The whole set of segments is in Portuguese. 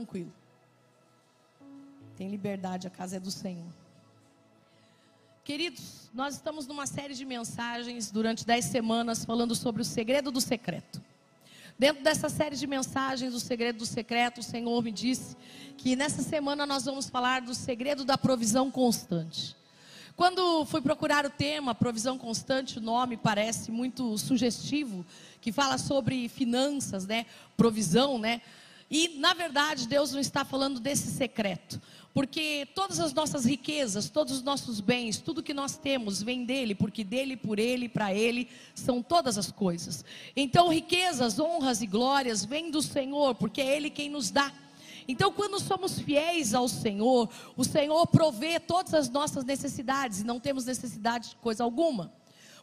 tranquilo. Tem liberdade, a casa é do Senhor. Queridos, nós estamos numa série de mensagens durante dez semanas falando sobre o segredo do secreto. Dentro dessa série de mensagens, o segredo do secreto, o Senhor me disse que nessa semana nós vamos falar do segredo da provisão constante. Quando fui procurar o tema, provisão constante, o nome parece muito sugestivo, que fala sobre finanças, né? Provisão, né? E na verdade, Deus não está falando desse secreto. Porque todas as nossas riquezas, todos os nossos bens, tudo que nós temos vem dele, porque dele, por ele, para ele são todas as coisas. Então, riquezas, honras e glórias vêm do Senhor, porque é ele quem nos dá. Então, quando somos fiéis ao Senhor, o Senhor provê todas as nossas necessidades e não temos necessidade de coisa alguma.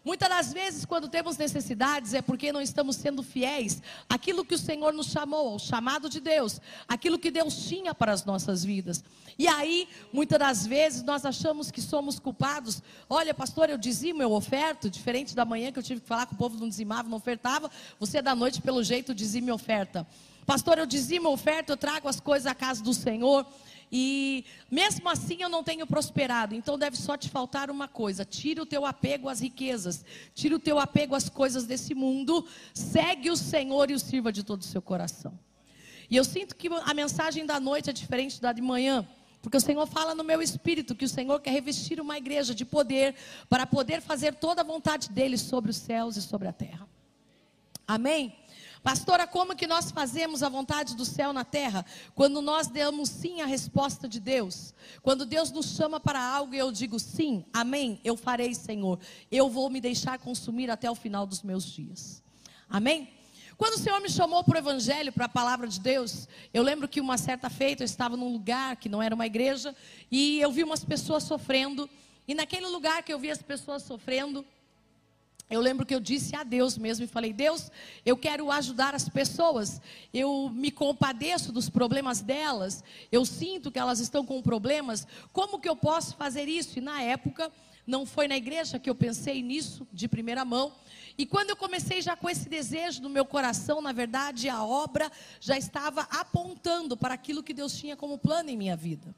Muitas das vezes, quando temos necessidades, é porque não estamos sendo fiéis àquilo que o Senhor nos chamou, ao chamado de Deus, aquilo que Deus tinha para as nossas vidas. E aí, muitas das vezes, nós achamos que somos culpados. Olha, pastor, eu dizimo, eu oferto, diferente da manhã que eu tive que falar que o povo não dizimava, não ofertava, você da noite, pelo jeito, dizima e oferta. Pastor, eu dizimo, oferto, eu trago as coisas à casa do Senhor. E mesmo assim eu não tenho prosperado. Então deve só te faltar uma coisa: tire o teu apego às riquezas, tire o teu apego às coisas desse mundo, segue o Senhor e o sirva de todo o seu coração. E eu sinto que a mensagem da noite é diferente da de manhã. Porque o Senhor fala no meu espírito que o Senhor quer revestir uma igreja de poder para poder fazer toda a vontade dele sobre os céus e sobre a terra. Amém? Pastora, como que nós fazemos a vontade do céu na terra? Quando nós damos sim a resposta de Deus. Quando Deus nos chama para algo e eu digo sim, amém, eu farei, Senhor. Eu vou me deixar consumir até o final dos meus dias. Amém? Quando o Senhor me chamou para o Evangelho, para a palavra de Deus, eu lembro que uma certa feita eu estava num lugar que não era uma igreja e eu vi umas pessoas sofrendo. E naquele lugar que eu vi as pessoas sofrendo, eu lembro que eu disse a Deus mesmo e falei: Deus, eu quero ajudar as pessoas. Eu me compadeço dos problemas delas. Eu sinto que elas estão com problemas. Como que eu posso fazer isso? E na época, não foi na igreja que eu pensei nisso de primeira mão. E quando eu comecei já com esse desejo no meu coração, na verdade, a obra já estava apontando para aquilo que Deus tinha como plano em minha vida.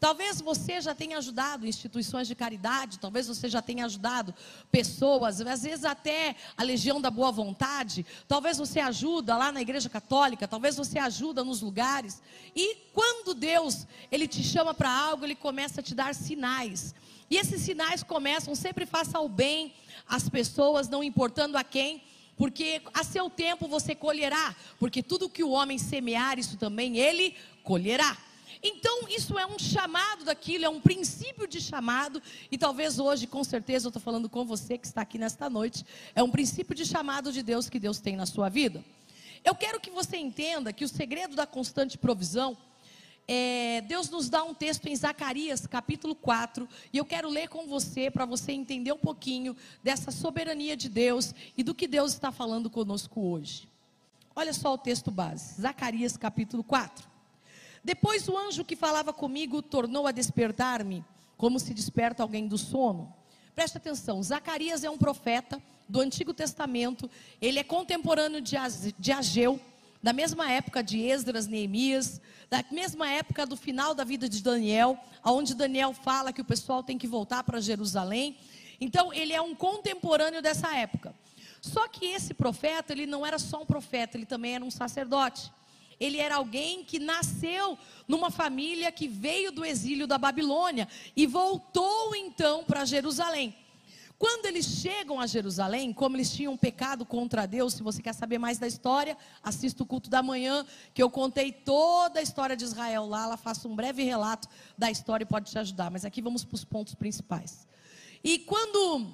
Talvez você já tenha ajudado instituições de caridade, talvez você já tenha ajudado pessoas, às vezes até a Legião da Boa Vontade, talvez você ajuda lá na Igreja Católica, talvez você ajuda nos lugares. E quando Deus, ele te chama para algo, ele começa a te dar sinais. E esses sinais começam, sempre faça o bem às pessoas, não importando a quem, porque a seu tempo você colherá, porque tudo que o homem semear, isso também ele colherá. Então, isso é um chamado daquilo, é um princípio de chamado, e talvez hoje, com certeza, eu estou falando com você que está aqui nesta noite, é um princípio de chamado de Deus que Deus tem na sua vida. Eu quero que você entenda que o segredo da constante provisão, é, Deus nos dá um texto em Zacarias, capítulo 4, e eu quero ler com você, para você entender um pouquinho dessa soberania de Deus e do que Deus está falando conosco hoje. Olha só o texto base, Zacarias, capítulo 4. Depois o anjo que falava comigo tornou a despertar-me, como se desperta alguém do sono. Presta atenção, Zacarias é um profeta do Antigo Testamento, ele é contemporâneo de Ageu, da mesma época de Esdras, Neemias, da mesma época do final da vida de Daniel, aonde Daniel fala que o pessoal tem que voltar para Jerusalém. Então, ele é um contemporâneo dessa época. Só que esse profeta, ele não era só um profeta, ele também era um sacerdote ele era alguém que nasceu numa família que veio do exílio da Babilônia e voltou então para Jerusalém. Quando eles chegam a Jerusalém, como eles tinham pecado contra Deus, se você quer saber mais da história, assista o culto da manhã, que eu contei toda a história de Israel lá, ela faça um breve relato da história e pode te ajudar. Mas aqui vamos para os pontos principais. E quando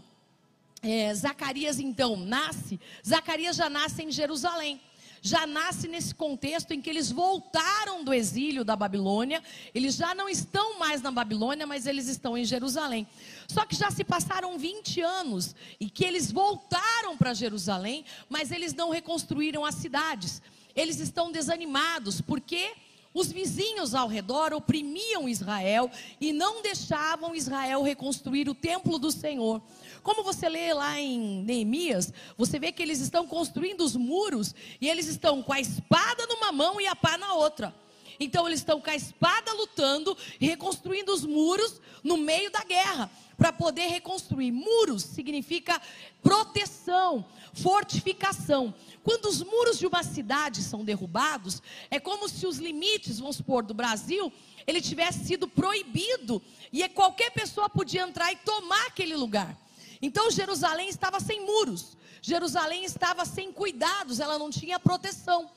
é, Zacarias então nasce, Zacarias já nasce em Jerusalém já nasce nesse contexto em que eles voltaram do exílio da Babilônia, eles já não estão mais na Babilônia, mas eles estão em Jerusalém. Só que já se passaram 20 anos e que eles voltaram para Jerusalém, mas eles não reconstruíram as cidades. Eles estão desanimados, porque os vizinhos ao redor oprimiam Israel e não deixavam Israel reconstruir o templo do Senhor. Como você lê lá em Neemias, você vê que eles estão construindo os muros e eles estão com a espada numa mão e a pá na outra. Então eles estão com a espada lutando reconstruindo os muros no meio da guerra para poder reconstruir. Muros significa proteção, fortificação. Quando os muros de uma cidade são derrubados, é como se os limites, vamos supor, do Brasil, ele tivesse sido proibido e qualquer pessoa podia entrar e tomar aquele lugar. Então Jerusalém estava sem muros, Jerusalém estava sem cuidados, ela não tinha proteção.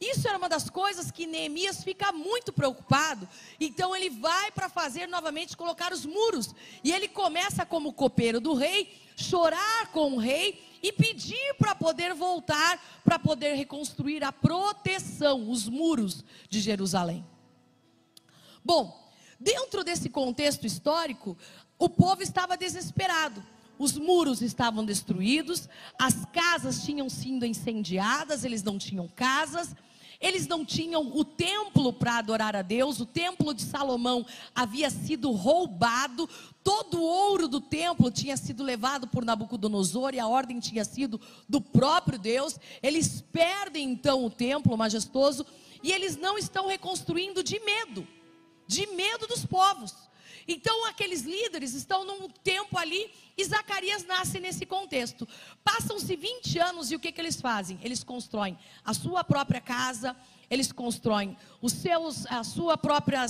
Isso era uma das coisas que Neemias fica muito preocupado. Então ele vai para fazer novamente colocar os muros. E ele começa como copeiro do rei, chorar com o rei e pedir para poder voltar, para poder reconstruir a proteção, os muros de Jerusalém. Bom, dentro desse contexto histórico, o povo estava desesperado os muros estavam destruídos, as casas tinham sido incendiadas, eles não tinham casas, eles não tinham o templo para adorar a Deus, o templo de Salomão havia sido roubado, todo o ouro do templo tinha sido levado por Nabucodonosor e a ordem tinha sido do próprio Deus. Eles perdem então o templo majestoso e eles não estão reconstruindo de medo, de medo dos povos. Então aqueles líderes estão num tempo ali e Zacarias nasce nesse contexto. Passam-se 20 anos e o que, que eles fazem? Eles constroem a sua própria casa, eles constroem os seus, a sua própria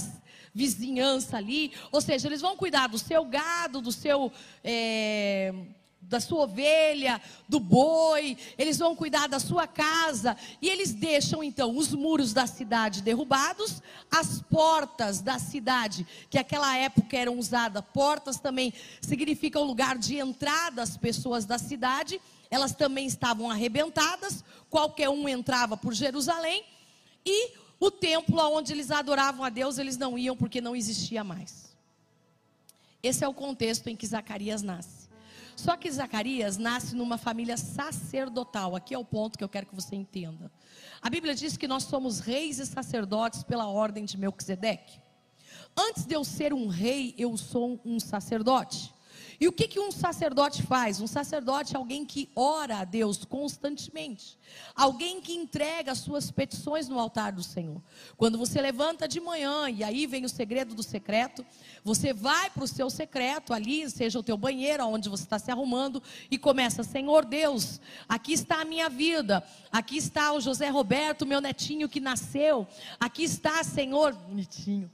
vizinhança ali, ou seja, eles vão cuidar do seu gado, do seu. É da sua ovelha, do boi, eles vão cuidar da sua casa, e eles deixam então os muros da cidade derrubados, as portas da cidade, que naquela época eram usadas, portas também significam lugar de entrada das pessoas da cidade, elas também estavam arrebentadas, qualquer um entrava por Jerusalém, e o templo onde eles adoravam a Deus, eles não iam porque não existia mais. Esse é o contexto em que Zacarias nasce. Só que Zacarias nasce numa família sacerdotal. Aqui é o ponto que eu quero que você entenda. A Bíblia diz que nós somos reis e sacerdotes pela ordem de Melquisedeque. Antes de eu ser um rei, eu sou um sacerdote. E o que, que um sacerdote faz? Um sacerdote é alguém que ora a Deus constantemente, alguém que entrega as suas petições no altar do Senhor. Quando você levanta de manhã, e aí vem o segredo do secreto, você vai para o seu secreto ali, seja o teu banheiro, onde você está se arrumando, e começa: Senhor Deus, aqui está a minha vida, aqui está o José Roberto, meu netinho que nasceu, aqui está, Senhor, bonitinho.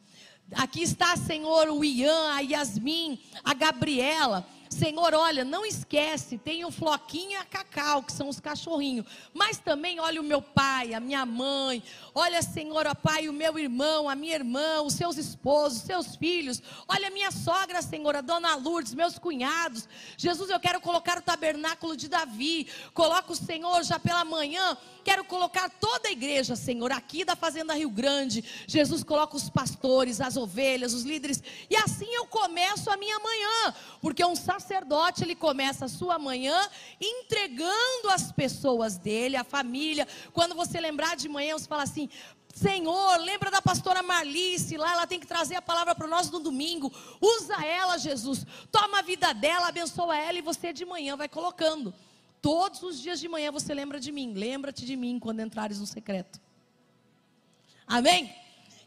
Aqui está, Senhor, o Ian, a Yasmin, a Gabriela. Senhor, olha, não esquece, tem o Floquinho a Cacau, que são os cachorrinhos. Mas também, olha o meu pai, a minha mãe. Olha, Senhor, ó Pai, o meu irmão, a minha irmã, os seus esposos, os seus filhos. Olha a minha sogra, Senhor, a dona Lourdes, meus cunhados. Jesus, eu quero colocar o tabernáculo de Davi. Coloca o Senhor já pela manhã. Quero colocar toda a igreja, Senhor, aqui da Fazenda Rio Grande. Jesus coloca os pastores, as ovelhas, os líderes. E assim eu começo a minha manhã. Porque um sacerdote sacerdote, ele começa a sua manhã entregando as pessoas dele, a família. Quando você lembrar de manhã, você fala assim: Senhor, lembra da pastora Marlice lá, ela tem que trazer a palavra para nós no domingo. Usa ela, Jesus. Toma a vida dela, abençoa ela e você de manhã vai colocando. Todos os dias de manhã você lembra de mim. Lembra-te de mim quando entrares no secreto. Amém?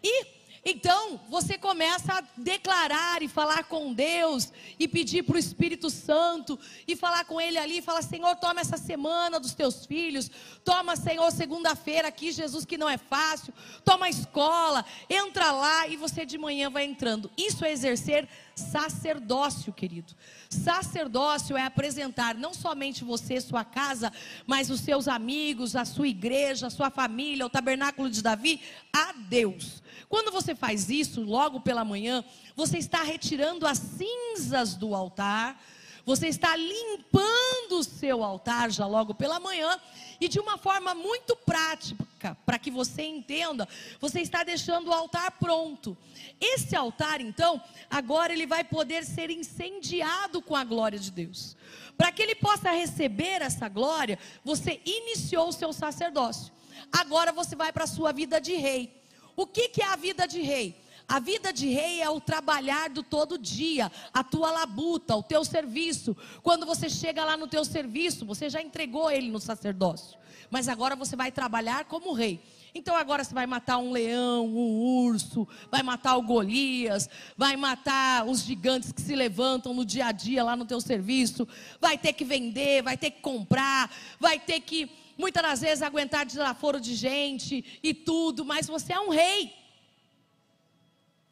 E então, você começa a declarar e falar com Deus e pedir para o Espírito Santo e falar com Ele ali, falar: Senhor, toma essa semana dos teus filhos, toma, Senhor, segunda-feira aqui, Jesus, que não é fácil, toma a escola, entra lá e você de manhã vai entrando. Isso é exercer sacerdócio, querido. Sacerdócio é apresentar não somente você, sua casa, mas os seus amigos, a sua igreja, a sua família, o tabernáculo de Davi, a Deus. Quando você faz isso logo pela manhã, você está retirando as cinzas do altar, você está limpando o seu altar já logo pela manhã e de uma forma muito prática, para que você entenda, você está deixando o altar pronto. Esse altar, então, agora ele vai poder ser incendiado com a glória de Deus. Para que ele possa receber essa glória, você iniciou o seu sacerdócio. Agora você vai para a sua vida de rei. O que, que é a vida de rei? A vida de rei é o trabalhar do todo dia, a tua labuta, o teu serviço. Quando você chega lá no teu serviço, você já entregou ele no sacerdócio. Mas agora você vai trabalhar como rei. Então agora você vai matar um leão, um urso, vai matar o Golias, vai matar os gigantes que se levantam no dia a dia lá no teu serviço, vai ter que vender, vai ter que comprar, vai ter que muitas das vezes aguentar desaforo de gente e tudo, mas você é um rei.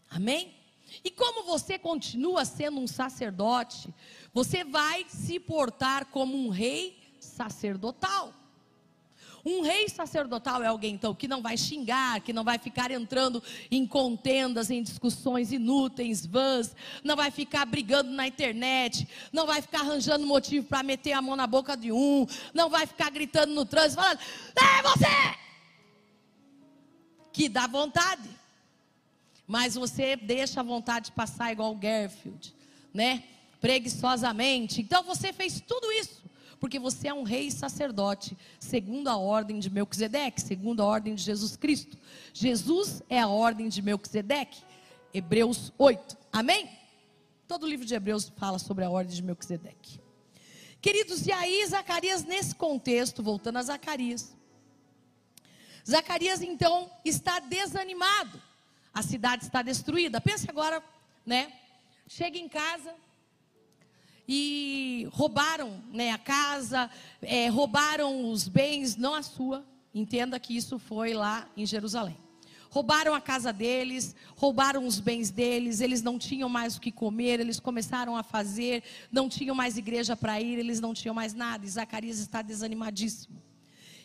Amém? E como você continua sendo um sacerdote, você vai se portar como um rei sacerdotal. Um rei sacerdotal é alguém então que não vai xingar, que não vai ficar entrando em contendas, em discussões inúteis, vãs, não vai ficar brigando na internet, não vai ficar arranjando motivo para meter a mão na boca de um, não vai ficar gritando no trânsito falando: "É você!" Que dá vontade. Mas você deixa a vontade passar igual o Garfield, né? Preguiçosamente. Então você fez tudo isso porque você é um rei sacerdote, segundo a ordem de Melquisedeque, segundo a ordem de Jesus Cristo. Jesus é a ordem de Melquisedeque. Hebreus 8. Amém? Todo o livro de Hebreus fala sobre a ordem de Melquisedeque. Queridos, e aí Zacarias, nesse contexto, voltando a Zacarias, Zacarias então está desanimado. A cidade está destruída. Pense agora, né? Chega em casa, e roubaram né, a casa, é, roubaram os bens, não a sua. Entenda que isso foi lá em Jerusalém. Roubaram a casa deles, roubaram os bens deles, eles não tinham mais o que comer, eles começaram a fazer, não tinham mais igreja para ir, eles não tinham mais nada. E Zacarias está desanimadíssimo.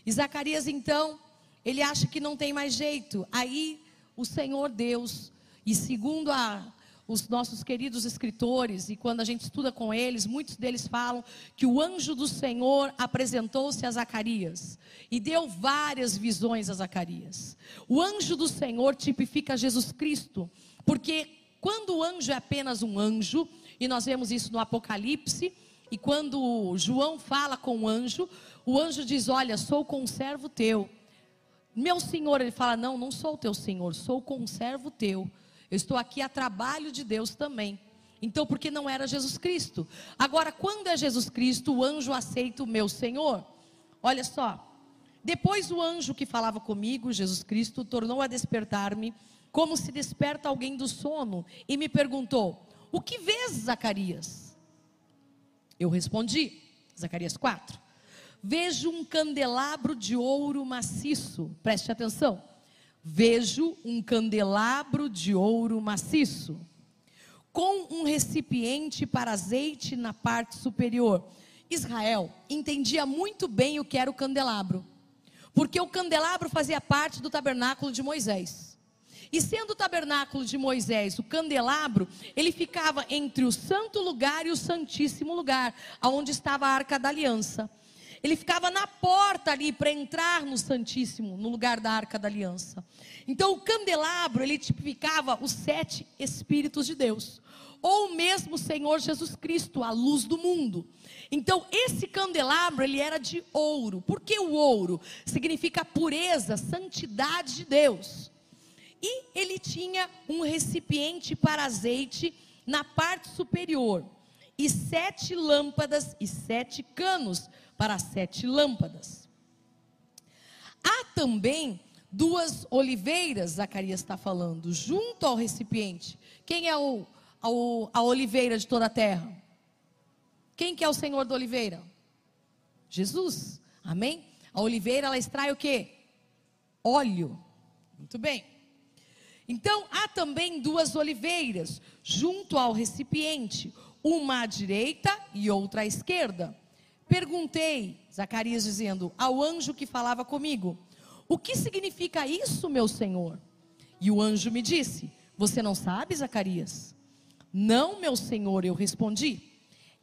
E Zacarias, então, ele acha que não tem mais jeito. Aí o Senhor Deus, e segundo a, os nossos queridos escritores, e quando a gente estuda com eles, muitos deles falam que o anjo do Senhor apresentou-se a Zacarias e deu várias visões a Zacarias. O anjo do Senhor tipifica Jesus Cristo, porque quando o anjo é apenas um anjo, e nós vemos isso no Apocalipse, e quando João fala com o anjo, o anjo diz: Olha, sou conservo teu. Meu senhor, ele fala: Não, não sou teu senhor, sou conservo teu. Eu estou aqui a trabalho de Deus também. Então, porque não era Jesus Cristo. Agora, quando é Jesus Cristo, o anjo aceita o meu Senhor. Olha só. Depois o anjo que falava comigo, Jesus Cristo, tornou a despertar-me, como se desperta alguém do sono, e me perguntou: O que vês, Zacarias? Eu respondi, Zacarias 4. Vejo um candelabro de ouro maciço, preste atenção vejo um candelabro de ouro maciço, com um recipiente para azeite na parte superior. Israel entendia muito bem o que era o candelabro, porque o candelabro fazia parte do tabernáculo de Moisés. E sendo o tabernáculo de Moisés, o candelabro, ele ficava entre o santo lugar e o santíssimo lugar, aonde estava a arca da aliança. Ele ficava na porta ali para entrar no Santíssimo, no lugar da Arca da Aliança. Então o candelabro, ele tipificava os sete Espíritos de Deus. Ou mesmo o Senhor Jesus Cristo, a luz do mundo. Então esse candelabro, ele era de ouro. Por que o ouro? Significa pureza, santidade de Deus. E ele tinha um recipiente para azeite na parte superior. E sete lâmpadas e sete canos para sete lâmpadas. Há também duas oliveiras, Zacarias está falando, junto ao recipiente. Quem é o, a, oliveira de toda a terra? Quem que é o Senhor da oliveira? Jesus. Amém? A oliveira ela extrai o que? Óleo. Muito bem. Então há também duas oliveiras junto ao recipiente, uma à direita e outra à esquerda. Perguntei, Zacarias dizendo, ao anjo que falava comigo: O que significa isso, meu senhor? E o anjo me disse: Você não sabe, Zacarias? Não, meu senhor, eu respondi.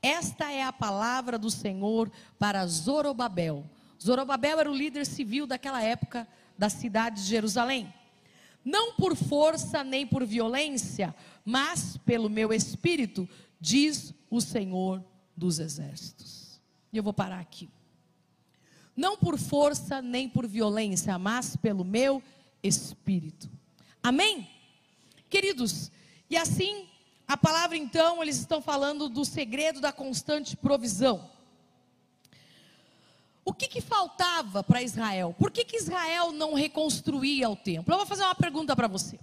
Esta é a palavra do Senhor para Zorobabel. Zorobabel era o líder civil daquela época da cidade de Jerusalém. Não por força nem por violência, mas pelo meu espírito, diz o Senhor dos exércitos. E eu vou parar aqui. Não por força nem por violência, mas pelo meu espírito. Amém? Queridos, e assim, a palavra então, eles estão falando do segredo da constante provisão. o que, que faltava para Israel? Por que, que Israel não reconstruía o templo? Eu vou fazer uma pergunta para você.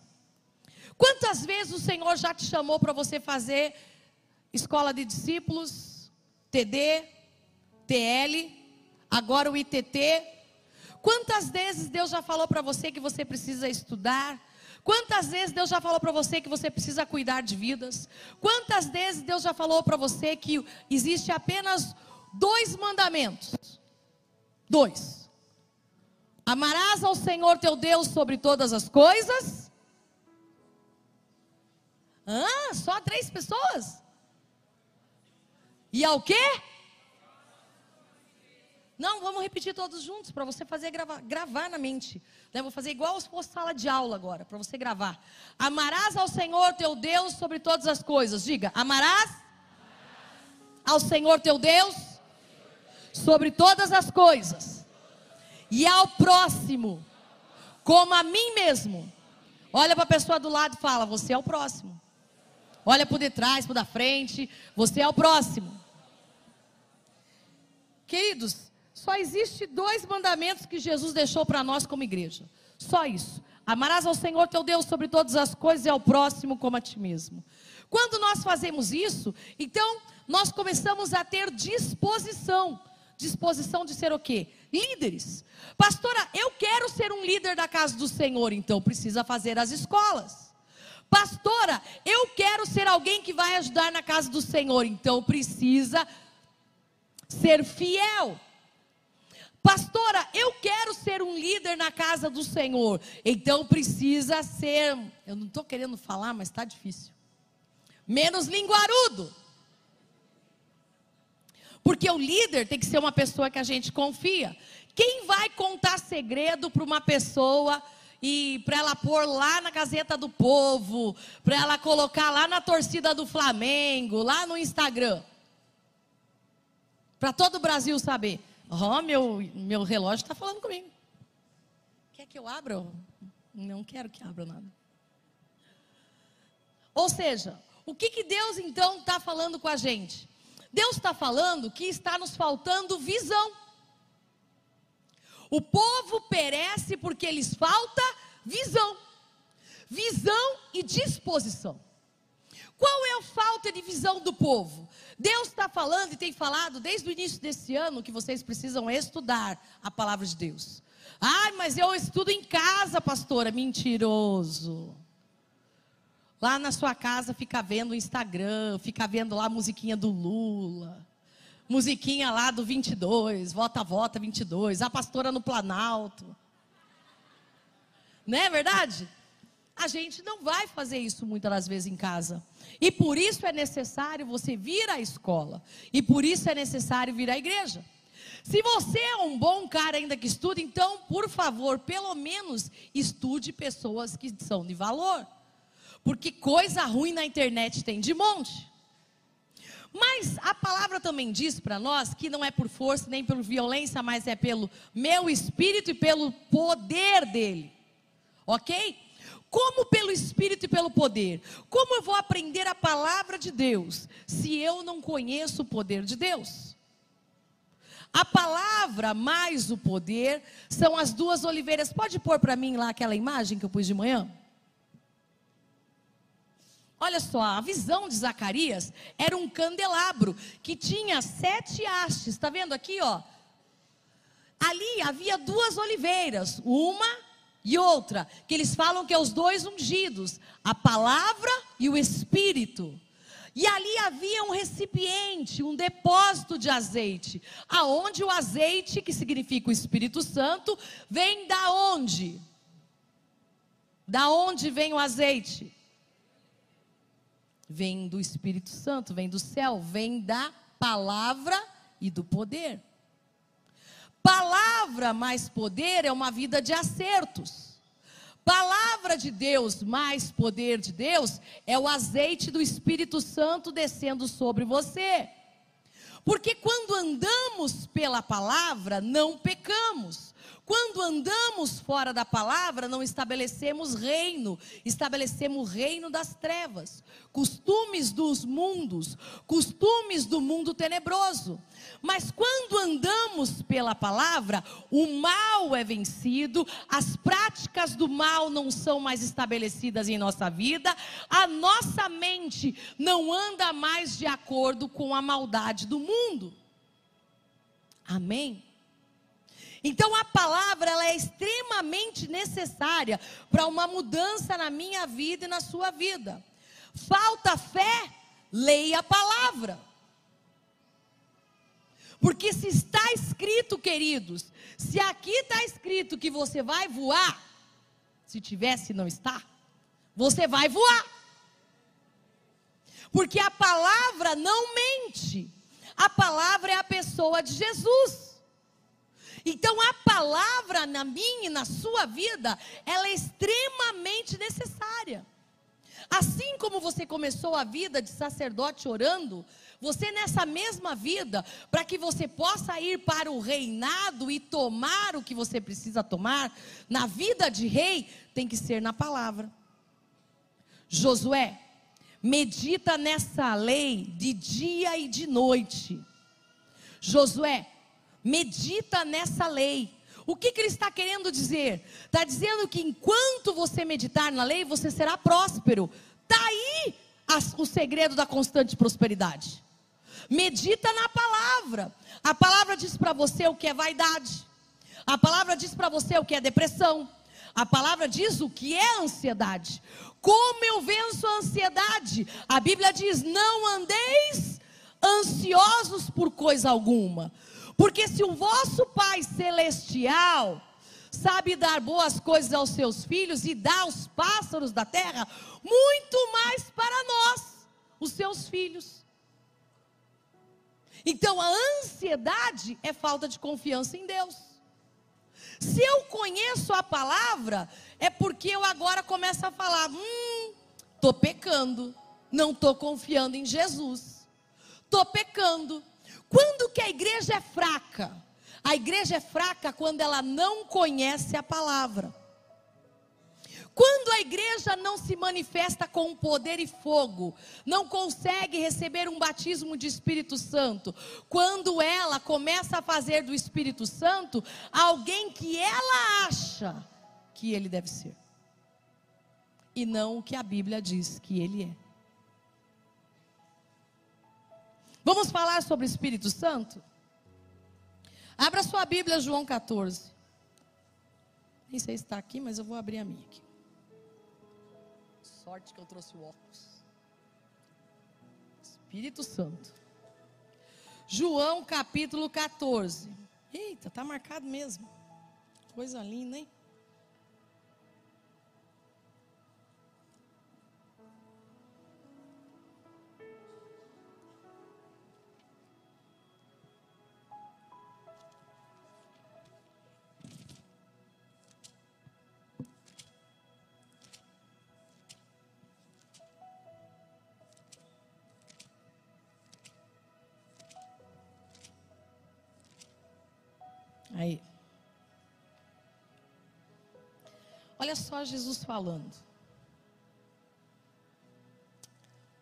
Quantas vezes o Senhor já te chamou para você fazer escola de discípulos, TD, TL, agora o ITT? Quantas vezes Deus já falou para você que você precisa estudar? Quantas vezes Deus já falou para você que você precisa cuidar de vidas? Quantas vezes Deus já falou para você que existe apenas dois mandamentos? Dois. Amarás ao Senhor teu Deus sobre todas as coisas. Ah, só três pessoas? E ao quê? Não, vamos repetir todos juntos para você fazer gravar, gravar na mente. Né? Vou fazer igual se fosse sala de aula agora, para você gravar. Amarás ao Senhor teu Deus sobre todas as coisas. Diga, amarás ao Senhor teu Deus sobre todas as coisas, e ao próximo, como a mim mesmo. Olha para a pessoa do lado e fala: Você é o próximo. Olha por detrás, por da frente, você é o próximo. Queridos, só existe dois mandamentos que Jesus deixou para nós como igreja. Só isso. Amarás ao Senhor teu Deus sobre todas as coisas e ao próximo como a ti mesmo. Quando nós fazemos isso, então nós começamos a ter disposição disposição de ser o quê? Líderes. Pastora, eu quero ser um líder da casa do Senhor, então precisa fazer as escolas. Pastora, eu quero ser alguém que vai ajudar na casa do Senhor, então precisa ser fiel. Pastora, eu quero ser um líder na casa do Senhor, então precisa ser, eu não estou querendo falar, mas está difícil, menos linguarudo. Porque o líder tem que ser uma pessoa que a gente confia. Quem vai contar segredo para uma pessoa e para ela pôr lá na Gazeta do Povo, para ela colocar lá na torcida do Flamengo, lá no Instagram? Para todo o Brasil saber. Oh, meu, meu relógio está falando comigo. Quer que eu abra? Não quero que abra nada. Ou seja, o que, que Deus então está falando com a gente? Deus está falando que está nos faltando visão. O povo perece porque lhes falta visão. Visão e disposição. Qual é a falta de visão do povo? Deus está falando e tem falado desde o início desse ano que vocês precisam estudar a palavra de Deus. Ai, mas eu estudo em casa, pastora. Mentiroso. Lá na sua casa fica vendo o Instagram, fica vendo lá a musiquinha do Lula. Musiquinha lá do 22, vota, vota 22, a pastora no Planalto. Não é verdade? A gente não vai fazer isso muitas das vezes em casa. E por isso é necessário você vir à escola. E por isso é necessário vir à igreja. Se você é um bom cara ainda que estuda, então, por favor, pelo menos estude pessoas que são de valor. Porque coisa ruim na internet tem de monte. Mas a palavra também diz para nós que não é por força nem por violência, mas é pelo meu espírito e pelo poder dele. Ok? Como pelo espírito e pelo poder? Como eu vou aprender a palavra de Deus se eu não conheço o poder de Deus? A palavra mais o poder são as duas oliveiras. Pode pôr para mim lá aquela imagem que eu pus de manhã? Olha só, a visão de Zacarias era um candelabro que tinha sete hastes. Está vendo aqui, ó? Ali havia duas oliveiras, uma e outra, que eles falam que é os dois ungidos, a palavra e o espírito. E ali havia um recipiente, um depósito de azeite, aonde o azeite, que significa o Espírito Santo, vem da onde? Da onde vem o azeite? vem do Espírito Santo, vem do céu, vem da palavra e do poder. Palavra mais poder é uma vida de acertos. Palavra de Deus mais poder de Deus é o azeite do Espírito Santo descendo sobre você. Porque quando andamos pela palavra, não pecamos. Quando andamos fora da palavra, não estabelecemos reino, estabelecemos o reino das trevas, costumes dos mundos, costumes do mundo tenebroso. Mas quando andamos pela palavra, o mal é vencido, as práticas do mal não são mais estabelecidas em nossa vida, a nossa mente não anda mais de acordo com a maldade do mundo. Amém? Então a palavra ela é extremamente necessária para uma mudança na minha vida e na sua vida. Falta fé, leia a palavra. Porque se está escrito, queridos, se aqui está escrito que você vai voar, se tivesse não está, você vai voar. Porque a palavra não mente. A palavra é a pessoa de Jesus. Então a palavra na minha e na sua vida, ela é extremamente necessária. Assim como você começou a vida de sacerdote orando, você nessa mesma vida, para que você possa ir para o reinado e tomar o que você precisa tomar, na vida de rei, tem que ser na palavra. Josué, medita nessa lei de dia e de noite. Josué, medita nessa lei. O que, que ele está querendo dizer? Está dizendo que enquanto você meditar na lei, você será próspero. Está aí o segredo da constante prosperidade. Medita na palavra. A palavra diz para você o que é vaidade. A palavra diz para você o que é depressão. A palavra diz o que é ansiedade. Como eu venço a ansiedade? A Bíblia diz: não andeis ansiosos por coisa alguma. Porque se o vosso Pai celestial sabe dar boas coisas aos seus filhos e dá aos pássaros da terra, muito mais para nós, os seus filhos. Então a ansiedade é falta de confiança em Deus. Se eu conheço a palavra, é porque eu agora começo a falar: hum, estou pecando, não estou confiando em Jesus, estou pecando, quando que a igreja é fraca? A igreja é fraca quando ela não conhece a palavra. Quando a igreja não se manifesta com poder e fogo, não consegue receber um batismo de Espírito Santo, quando ela começa a fazer do Espírito Santo alguém que ela acha que ele deve ser, e não o que a Bíblia diz que ele é. Vamos falar sobre o Espírito Santo? Abra sua Bíblia, João 14. Nem sei se está aqui, mas eu vou abrir a minha aqui. Sorte que eu trouxe o óculos. Espírito Santo. João capítulo 14. Eita, está marcado mesmo. Coisa linda, hein? Olha só Jesus falando.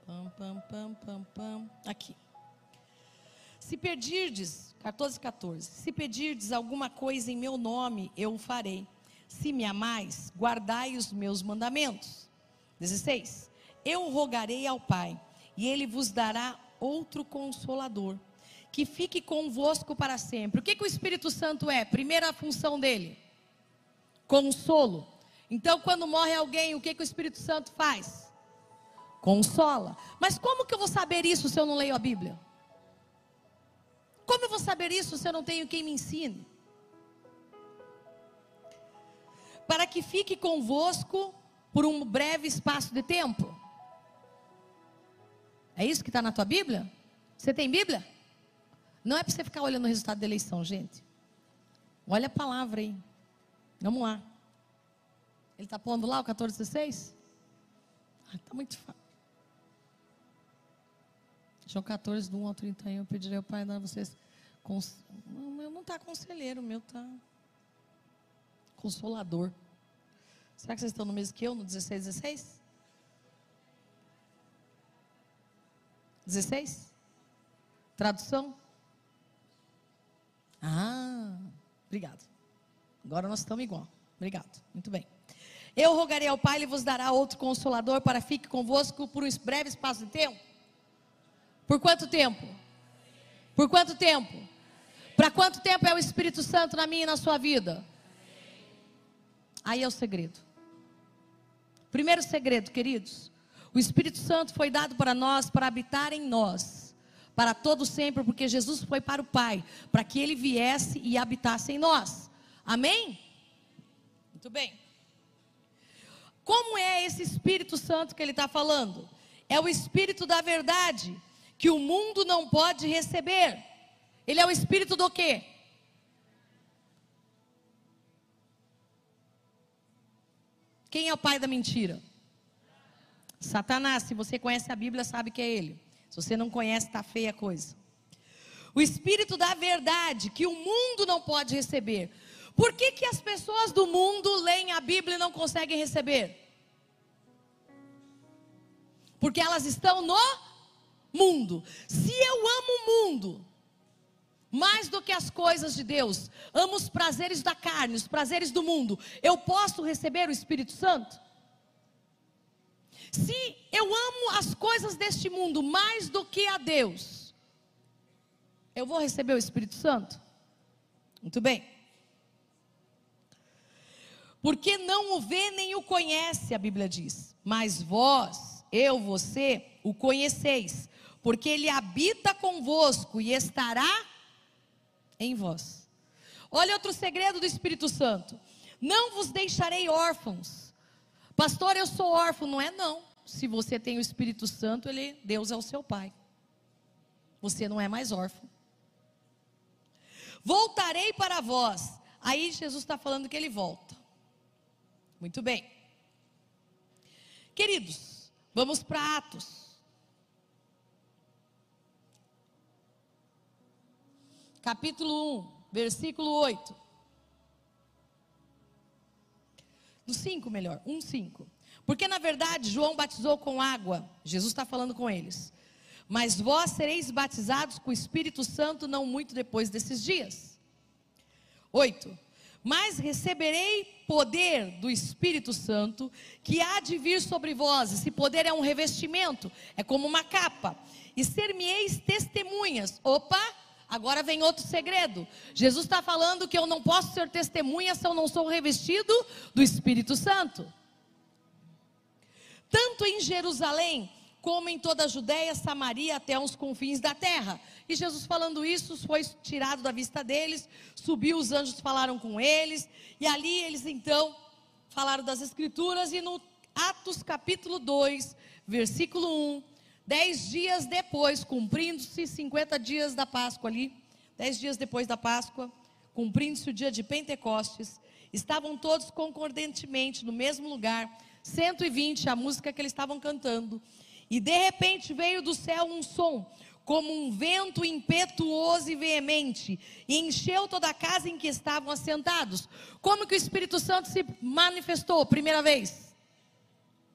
Pam, pam, pam, pam, pam. Aqui. Se pedirdes, 14, 14. Se pedirdes alguma coisa em meu nome, eu o farei. Se me amais, guardai os meus mandamentos. 16. Eu rogarei ao Pai, e ele vos dará outro consolador que fique convosco para sempre. O que, que o Espírito Santo é? Primeira função dele: consolo. Então, quando morre alguém, o que, que o Espírito Santo faz? Consola. Mas como que eu vou saber isso se eu não leio a Bíblia? Como eu vou saber isso se eu não tenho quem me ensine? Para que fique convosco por um breve espaço de tempo. É isso que está na tua Bíblia? Você tem Bíblia? Não é para você ficar olhando o resultado da eleição, gente. Olha a palavra aí. Vamos lá. Ele está pondo lá o 14,16? Está muito fácil. João 14, do 1 ao 31. Eu pedirei ao Pai dar vocês. Cons... O meu não está conselheiro, o meu está. Consolador. Será que vocês estão no mesmo que eu, no 16, 16? 16? Tradução? Ah, obrigado. Agora nós estamos igual. Obrigado. Muito bem. Eu rogarei ao Pai, e vos dará outro consolador para fique convosco por um breve espaço de tempo. Por quanto tempo? Por quanto tempo? Para quanto tempo é o Espírito Santo na minha e na sua vida? Aí é o segredo. Primeiro segredo, queridos. O Espírito Santo foi dado para nós para habitar em nós, para todo sempre, porque Jesus foi para o Pai, para que ele viesse e habitasse em nós. Amém? Muito bem. Como é esse Espírito Santo que ele está falando? É o Espírito da verdade, que o mundo não pode receber. Ele é o Espírito do quê? Quem é o pai da mentira? Satanás. Se você conhece a Bíblia, sabe que é ele. Se você não conhece, está feia a coisa. O Espírito da verdade, que o mundo não pode receber. Por que, que as pessoas do mundo leem a Bíblia e não conseguem receber? Porque elas estão no mundo. Se eu amo o mundo, mais do que as coisas de Deus, amo os prazeres da carne, os prazeres do mundo, eu posso receber o Espírito Santo? Se eu amo as coisas deste mundo mais do que a Deus, eu vou receber o Espírito Santo? Muito bem. Porque não o vê nem o conhece, a Bíblia diz. Mas vós, eu, você, o conheceis, porque ele habita convosco e estará em vós. Olha outro segredo do Espírito Santo: não vos deixarei órfãos. Pastor, eu sou órfão, não é não. Se você tem o Espírito Santo, ele, Deus é o seu pai. Você não é mais órfão. Voltarei para vós. Aí Jesus está falando que ele volta. Muito bem. Queridos, vamos para Atos. capítulo 1, versículo 8. No 5, melhor, 1, 5. Porque na verdade João batizou com água, Jesus está falando com eles. Mas vós sereis batizados com o Espírito Santo não muito depois desses dias. 8. Mas receberei poder do Espírito Santo que há de vir sobre vós. Esse poder é um revestimento, é como uma capa. E ser-me-eis testemunhas. Opa! Agora vem outro segredo. Jesus está falando que eu não posso ser testemunha se eu não sou revestido do Espírito Santo. Tanto em Jerusalém, como em toda a Judéia, Samaria, até os confins da terra. E Jesus falando isso, foi tirado da vista deles, subiu, os anjos falaram com eles, e ali eles então falaram das Escrituras, e no Atos capítulo 2, versículo 1, Dez dias depois, cumprindo-se 50 dias da Páscoa ali, dez dias depois da Páscoa, cumprindo-se o dia de Pentecostes, estavam todos concordantemente no mesmo lugar, 120, a música que eles estavam cantando. E de repente veio do céu um som, como um vento impetuoso e veemente, e encheu toda a casa em que estavam assentados. Como que o Espírito Santo se manifestou primeira vez?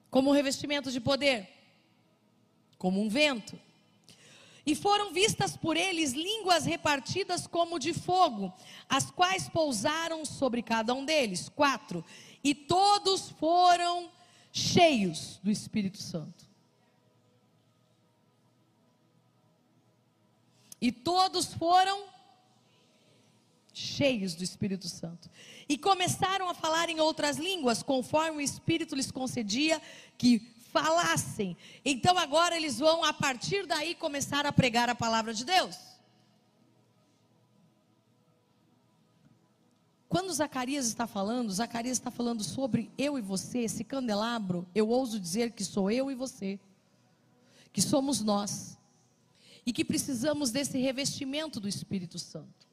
Como um revestimento de poder como um vento. E foram vistas por eles línguas repartidas como de fogo, as quais pousaram sobre cada um deles. Quatro. E todos foram cheios do Espírito Santo. E todos foram cheios do Espírito Santo. E começaram a falar em outras línguas, conforme o Espírito lhes concedia que falassem. Então agora eles vão, a partir daí, começar a pregar a palavra de Deus. Quando Zacarias está falando, Zacarias está falando sobre eu e você, esse candelabro, eu ouso dizer que sou eu e você, que somos nós, e que precisamos desse revestimento do Espírito Santo.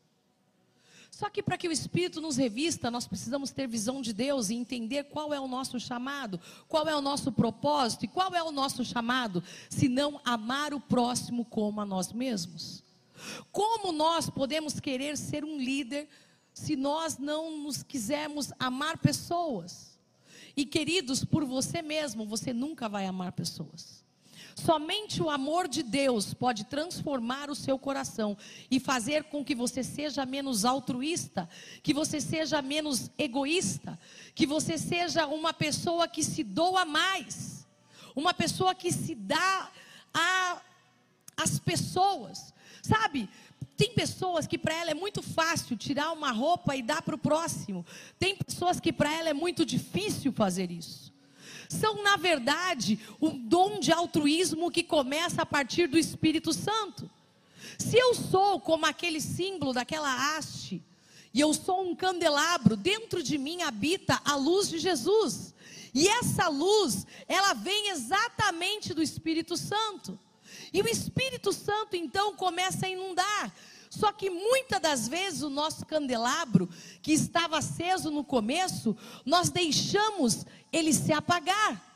Só que para que o Espírito nos revista, nós precisamos ter visão de Deus e entender qual é o nosso chamado, qual é o nosso propósito e qual é o nosso chamado, se não amar o próximo como a nós mesmos. Como nós podemos querer ser um líder se nós não nos quisermos amar pessoas. E queridos, por você mesmo, você nunca vai amar pessoas. Somente o amor de Deus pode transformar o seu coração e fazer com que você seja menos altruísta, que você seja menos egoísta, que você seja uma pessoa que se doa mais, uma pessoa que se dá as pessoas. Sabe? Tem pessoas que para ela é muito fácil tirar uma roupa e dar para o próximo. Tem pessoas que para ela é muito difícil fazer isso. São, na verdade, um dom de altruísmo que começa a partir do Espírito Santo. Se eu sou como aquele símbolo daquela haste, e eu sou um candelabro, dentro de mim habita a luz de Jesus. E essa luz, ela vem exatamente do Espírito Santo. E o Espírito Santo então começa a inundar. Só que muitas das vezes o nosso candelabro, que estava aceso no começo, nós deixamos ele se apagar.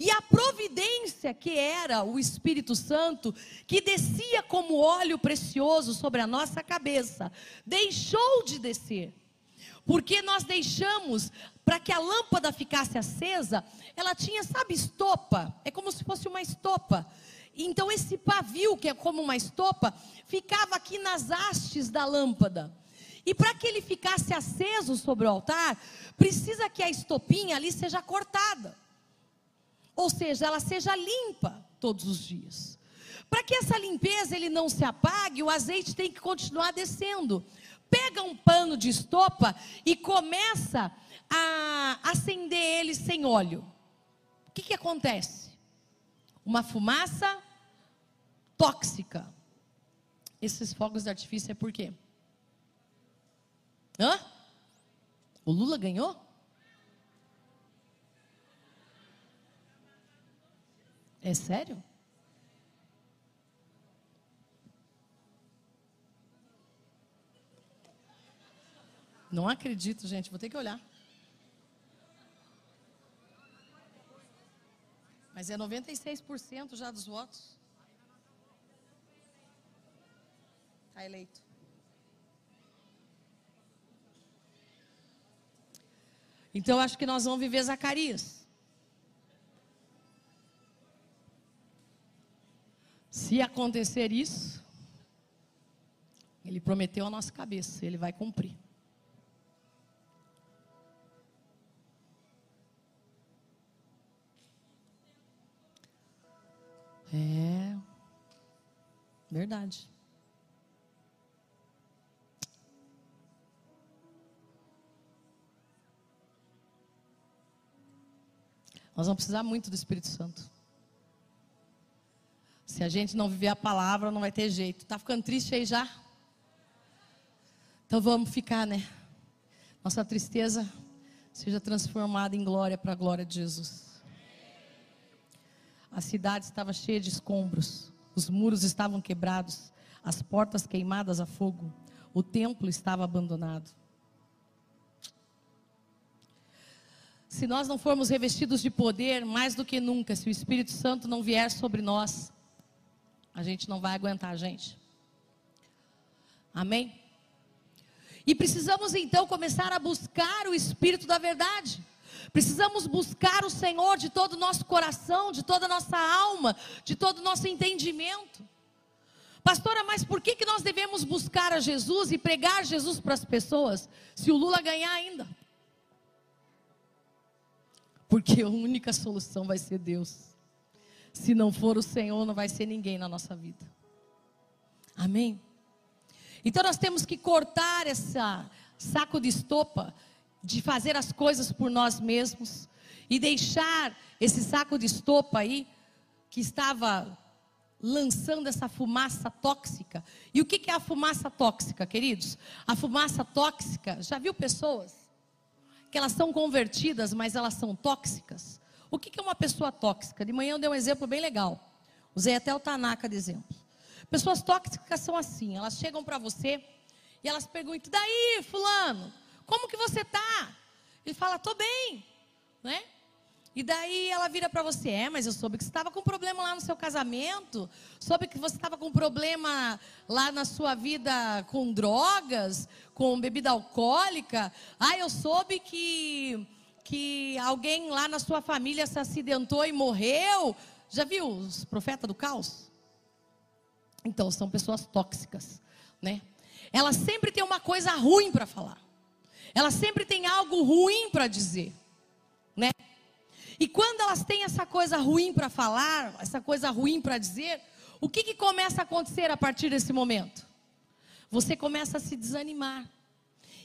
E a providência que era o Espírito Santo, que descia como óleo precioso sobre a nossa cabeça, deixou de descer. Porque nós deixamos para que a lâmpada ficasse acesa, ela tinha, sabe, estopa, é como se fosse uma estopa. Então esse pavio, que é como uma estopa, ficava aqui nas hastes da lâmpada. E para que ele ficasse aceso sobre o altar, precisa que a estopinha ali seja cortada. Ou seja, ela seja limpa todos os dias. Para que essa limpeza ele não se apague, o azeite tem que continuar descendo. Pega um pano de estopa e começa a acender ele sem óleo. O que, que acontece? Uma fumaça tóxica. Esses fogos de artifício é por quê? Hã? O Lula ganhou? É sério? Não acredito, gente. Vou ter que olhar. Mas é 96% já dos votos. Está eleito. Então, acho que nós vamos viver Zacarias. Se acontecer isso, ele prometeu a nossa cabeça, ele vai cumprir. É verdade. Nós vamos precisar muito do Espírito Santo. Se a gente não viver a palavra, não vai ter jeito. Tá ficando triste aí já? Então vamos ficar, né? Nossa tristeza seja transformada em glória para a glória de Jesus. A cidade estava cheia de escombros, os muros estavam quebrados, as portas queimadas a fogo, o templo estava abandonado. Se nós não formos revestidos de poder, mais do que nunca, se o Espírito Santo não vier sobre nós, a gente não vai aguentar a gente. Amém? E precisamos então começar a buscar o Espírito da verdade. Precisamos buscar o Senhor de todo o nosso coração, de toda a nossa alma, de todo o nosso entendimento. Pastora, mas por que, que nós devemos buscar a Jesus e pregar Jesus para as pessoas, se o Lula ganhar ainda? Porque a única solução vai ser Deus. Se não for o Senhor, não vai ser ninguém na nossa vida. Amém? Então nós temos que cortar esse saco de estopa de fazer as coisas por nós mesmos e deixar esse saco de estopa aí que estava lançando essa fumaça tóxica. E o que é a fumaça tóxica, queridos? A fumaça tóxica, já viu pessoas que elas são convertidas, mas elas são tóxicas. O que é uma pessoa tóxica? De manhã eu dei um exemplo bem legal. Usei até o Tanaka de exemplo. Pessoas tóxicas são assim, elas chegam para você e elas perguntam: "Daí, fulano, como que você tá?" Ele fala: "Tô bem", né? E daí ela vira para você: É, mas eu soube que você estava com problema lá no seu casamento, soube que você estava com problema lá na sua vida com drogas, com bebida alcoólica. Ah, eu soube que, que alguém lá na sua família se acidentou e morreu. Já viu os profetas do caos? Então, são pessoas tóxicas, né? Elas sempre têm uma coisa ruim para falar. Elas sempre têm algo ruim para dizer, né? E quando elas têm essa coisa ruim para falar, essa coisa ruim para dizer, o que, que começa a acontecer a partir desse momento? Você começa a se desanimar.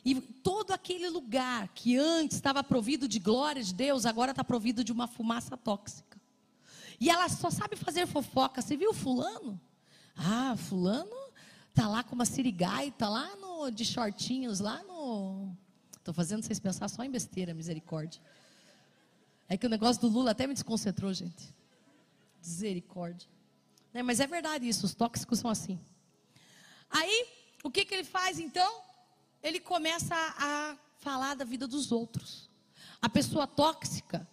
E todo aquele lugar que antes estava provido de glória de Deus, agora está provido de uma fumaça tóxica. E ela só sabe fazer fofoca. Você viu fulano? Ah, fulano tá lá com uma sirigaita, lá no, de shortinhos, lá no... Estou fazendo vocês pensar só em besteira, misericórdia. É que o negócio do Lula até me desconcentrou, gente. Misericórdia. É, mas é verdade isso, os tóxicos são assim. Aí, o que, que ele faz então? Ele começa a falar da vida dos outros. A pessoa tóxica,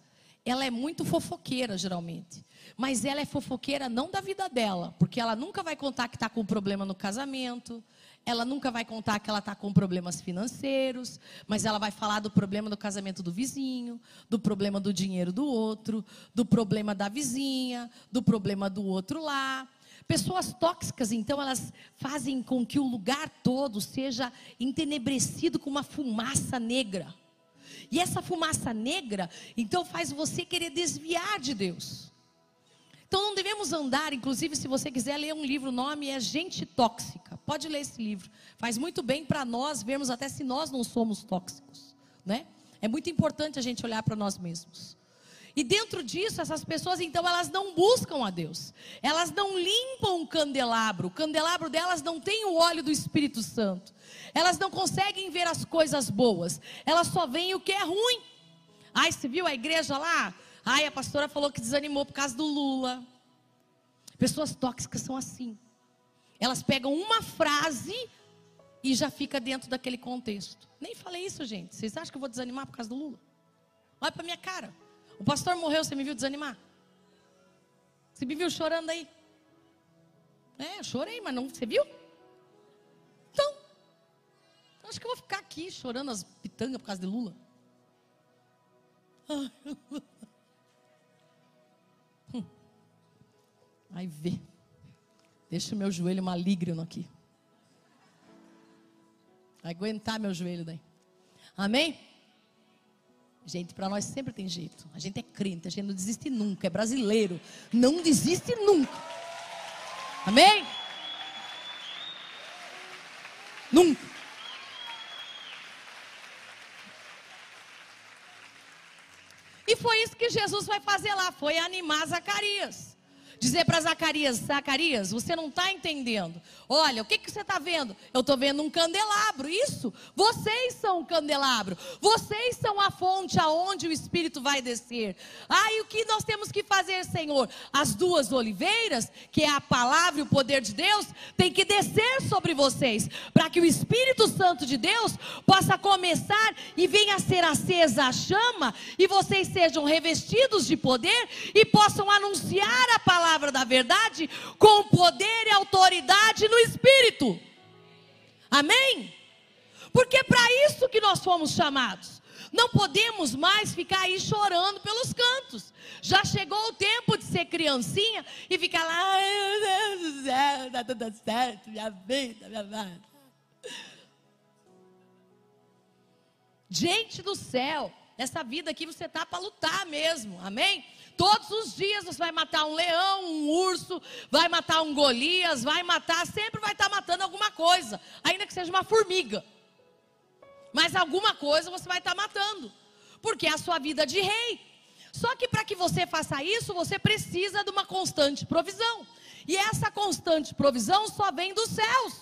ela é muito fofoqueira, geralmente. Mas ela é fofoqueira não da vida dela, porque ela nunca vai contar que está com problema no casamento, ela nunca vai contar que ela está com problemas financeiros, mas ela vai falar do problema do casamento do vizinho, do problema do dinheiro do outro, do problema da vizinha, do problema do outro lá. Pessoas tóxicas, então, elas fazem com que o lugar todo seja entenebrecido com uma fumaça negra. E essa fumaça negra, então, faz você querer desviar de Deus. Então não devemos andar, inclusive se você quiser ler um livro, o nome é Gente Tóxica. Pode ler esse livro. Faz muito bem para nós vermos até se nós não somos tóxicos, né? É muito importante a gente olhar para nós mesmos. E dentro disso, essas pessoas então elas não buscam a Deus. Elas não limpam o candelabro. O candelabro delas não tem o óleo do Espírito Santo. Elas não conseguem ver as coisas boas. Elas só veem o que é ruim. Ai, você viu a igreja lá? Ai, a pastora falou que desanimou por causa do Lula. Pessoas tóxicas são assim. Elas pegam uma frase e já fica dentro daquele contexto. Nem falei isso, gente. Vocês acham que eu vou desanimar por causa do Lula? Olha para minha cara. O pastor morreu, você me viu desanimar? Você me viu chorando aí? É, chorei, mas não, você viu? Então, acho que eu vou ficar aqui chorando as pitangas por causa de Lula. Aí vê. Deixa o meu joelho maligno aqui. Aguentar meu joelho daí. Amém? Gente, para nós sempre tem jeito. A gente é crente, a gente não desiste nunca. É brasileiro. Não desiste nunca. Amém? Nunca. E foi isso que Jesus vai fazer lá. Foi animar Zacarias dizer para Zacarias: Zacarias, você não está entendendo. Olha, o que, que você está vendo? Eu estou vendo um candelabro. Isso, vocês são o candelabro. Vocês são a fonte aonde o Espírito vai descer. Ah, e o que nós temos que fazer, Senhor? As duas oliveiras, que é a palavra e o poder de Deus, tem que descer sobre vocês, para que o Espírito Santo de Deus possa começar e venha a ser acesa a chama, e vocês sejam revestidos de poder e possam anunciar a palavra palavra da verdade com poder e autoridade no Espírito. Amém? Porque é para isso que nós fomos chamados. Não podemos mais ficar aí chorando pelos cantos. Já chegou o tempo de ser criancinha e ficar lá, está tudo certo, minha vida, minha vida. Gente do céu, essa vida aqui você tá para lutar mesmo, amém? Todos os dias você vai matar um leão, um urso, vai matar um Golias, vai matar, sempre vai estar matando alguma coisa, ainda que seja uma formiga. Mas alguma coisa você vai estar matando, porque é a sua vida de rei. Só que para que você faça isso, você precisa de uma constante provisão. E essa constante provisão só vem dos céus.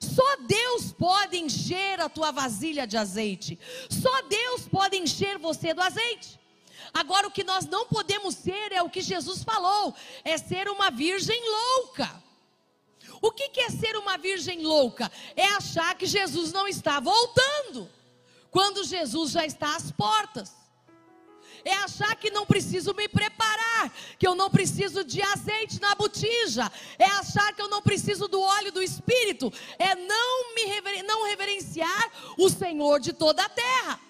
Só Deus pode encher a tua vasilha de azeite. Só Deus pode encher você do azeite. Agora, o que nós não podemos ser é o que Jesus falou: é ser uma virgem louca. O que, é ser uma virgem louca? É achar que Jesus não está voltando, quando Jesus já está às portas. é achar que não preciso me preparar, que eu não preciso de azeite na botija, é achar que eu não preciso do óleo do Espírito, é não me rever, não reverenciar o Senhor de toda a terra.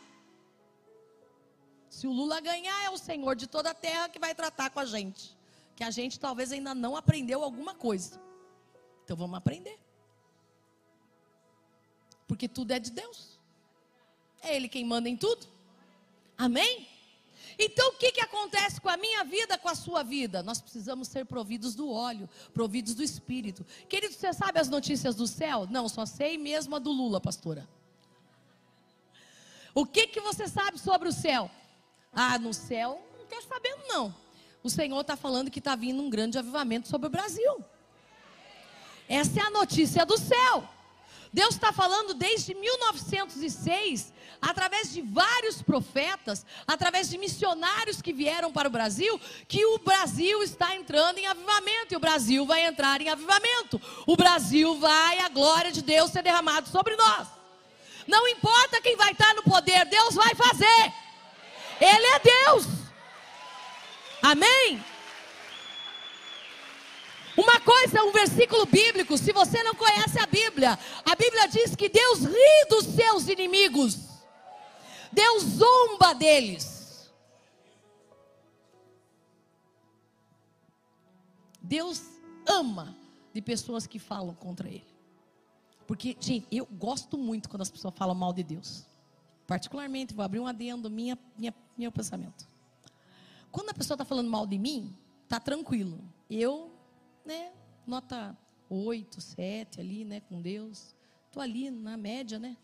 Se o Lula ganhar, é o Senhor de toda a terra que vai tratar com a gente, que a gente talvez ainda não aprendeu alguma coisa. Então vamos aprender. Porque tudo é de Deus. É Ele quem manda em tudo. Amém? Então, o que, que acontece com a minha vida, com a sua vida? Nós precisamos ser providos do óleo, providos do Espírito. Querido, você sabe as notícias do céu? Não, só sei mesmo a do Lula, pastora. O que, que você sabe sobre o céu? Ah, no céu, não quero sabendo, não. O Senhor está falando que está vindo um grande avivamento sobre o Brasil. Essa é a notícia do céu. Deus está falando desde 1906, através de vários profetas, através de missionários que vieram para o Brasil, que o Brasil está entrando em avivamento e o Brasil vai entrar em avivamento. O Brasil vai, a glória de Deus ser derramada sobre nós. Não importa quem vai estar no poder, Deus vai fazer. Ele é Deus. Amém? Uma coisa, um versículo bíblico, se você não conhece a Bíblia, a Bíblia diz que Deus ri dos seus inimigos, Deus zomba deles. Deus ama de pessoas que falam contra Ele. Porque, gente, eu gosto muito quando as pessoas falam mal de Deus. Particularmente, vou abrir um adendo, minha, minha, meu pensamento. Quando a pessoa está falando mal de mim, tá tranquilo. Eu né, nota 8, 7 ali, né, com Deus. Estou ali na média, né?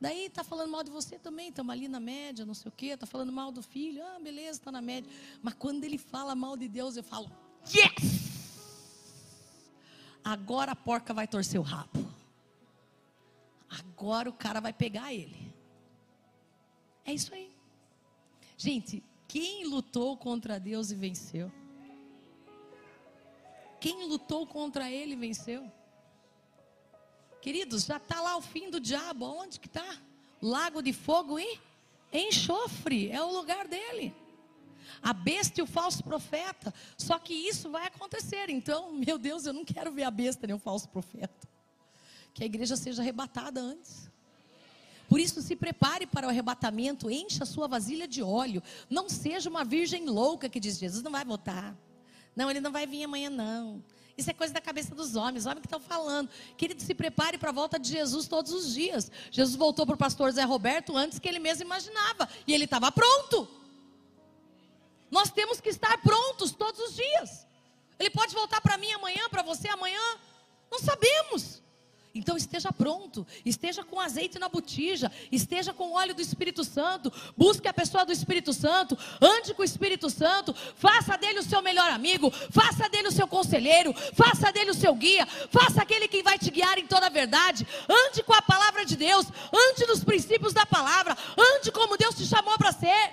Daí tá falando mal de você também, estamos ali na média, não sei o quê, tá falando mal do filho, ah, beleza, está na média. Mas quando ele fala mal de Deus, eu falo, yes! Agora a porca vai torcer o rabo. Agora o cara vai pegar ele. É isso aí. Gente, quem lutou contra Deus e venceu? Quem lutou contra ele venceu. Queridos, já está lá o fim do diabo. Onde que está? Lago de fogo e enxofre. É o lugar dele. A besta e o falso profeta. Só que isso vai acontecer. Então, meu Deus, eu não quero ver a besta nem o falso profeta. Que a igreja seja arrebatada antes. Por isso, se prepare para o arrebatamento, encha a sua vasilha de óleo. Não seja uma virgem louca que diz: Jesus não vai voltar. Não, ele não vai vir amanhã, não. Isso é coisa da cabeça dos homens, homens que estão falando. Querido, se prepare para a volta de Jesus todos os dias. Jesus voltou para o pastor Zé Roberto antes que ele mesmo imaginava. E ele estava pronto. Nós temos que estar prontos todos os dias. Ele pode voltar para mim amanhã, para você amanhã. Não sabemos. Então esteja pronto, esteja com azeite na botija, esteja com óleo do Espírito Santo, busque a pessoa do Espírito Santo, ande com o Espírito Santo, faça dele o seu melhor amigo, faça dele o seu conselheiro, faça dele o seu guia, faça aquele que vai te guiar em toda a verdade, ande com a palavra de Deus, ande nos princípios da palavra, ande como Deus te chamou para ser.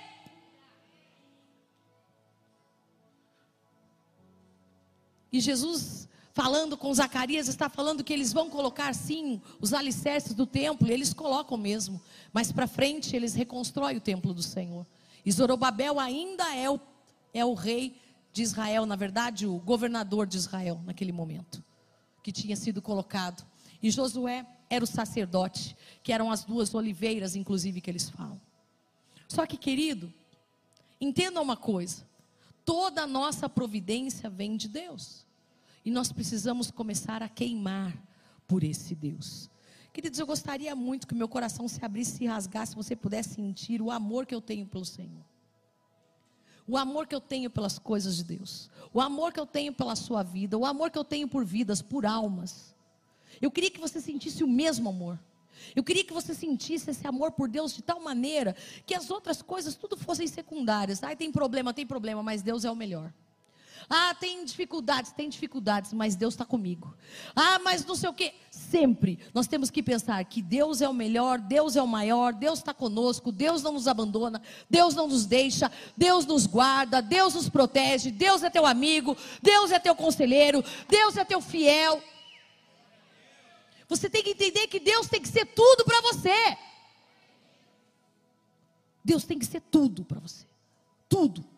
E Jesus falando com Zacarias, está falando que eles vão colocar sim os alicerces do templo, e eles colocam mesmo, mas para frente eles reconstroem o templo do Senhor. E Zorobabel ainda é o, é o rei de Israel, na verdade, o governador de Israel naquele momento, que tinha sido colocado. E Josué era o sacerdote, que eram as duas oliveiras, inclusive, que eles falam. Só que, querido, entenda uma coisa: toda a nossa providência vem de Deus. E nós precisamos começar a queimar por esse Deus. Queridos, eu gostaria muito que meu coração se abrisse e rasgasse, se você pudesse sentir o amor que eu tenho pelo Senhor. O amor que eu tenho pelas coisas de Deus. O amor que eu tenho pela sua vida. O amor que eu tenho por vidas, por almas. Eu queria que você sentisse o mesmo amor. Eu queria que você sentisse esse amor por Deus de tal maneira que as outras coisas tudo fossem secundárias. Ai, tem problema, tem problema, mas Deus é o melhor. Ah, tem dificuldades, tem dificuldades, mas Deus está comigo. Ah, mas não sei o que. Sempre nós temos que pensar que Deus é o melhor, Deus é o maior, Deus está conosco, Deus não nos abandona, Deus não nos deixa, Deus nos guarda, Deus nos protege, Deus é teu amigo, Deus é teu conselheiro, Deus é teu fiel. Você tem que entender que Deus tem que ser tudo para você. Deus tem que ser tudo para você. tudo.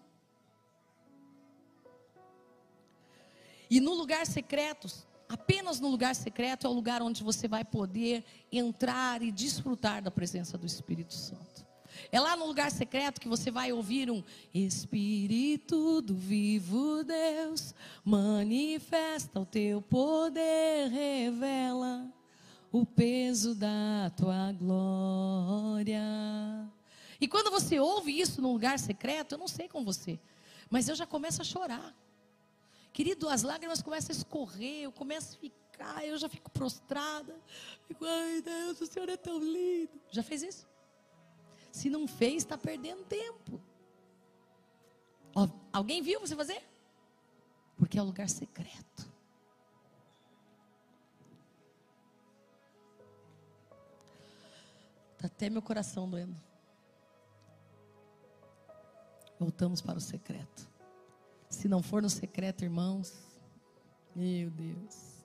E no lugar secreto, apenas no lugar secreto é o lugar onde você vai poder entrar e desfrutar da presença do Espírito Santo. É lá no lugar secreto que você vai ouvir um Espírito do vivo Deus, manifesta o teu poder, revela o peso da tua glória. E quando você ouve isso no lugar secreto, eu não sei com você, mas eu já começo a chorar. Querido, as lágrimas começam a escorrer, eu começo a ficar, eu já fico prostrada. Fico, ai Deus, o Senhor é tão lindo. Já fez isso? Se não fez, está perdendo tempo. Alguém viu você fazer? Porque é o lugar secreto. Está até meu coração doendo. Voltamos para o secreto. Se não for no secreto, irmãos, meu Deus.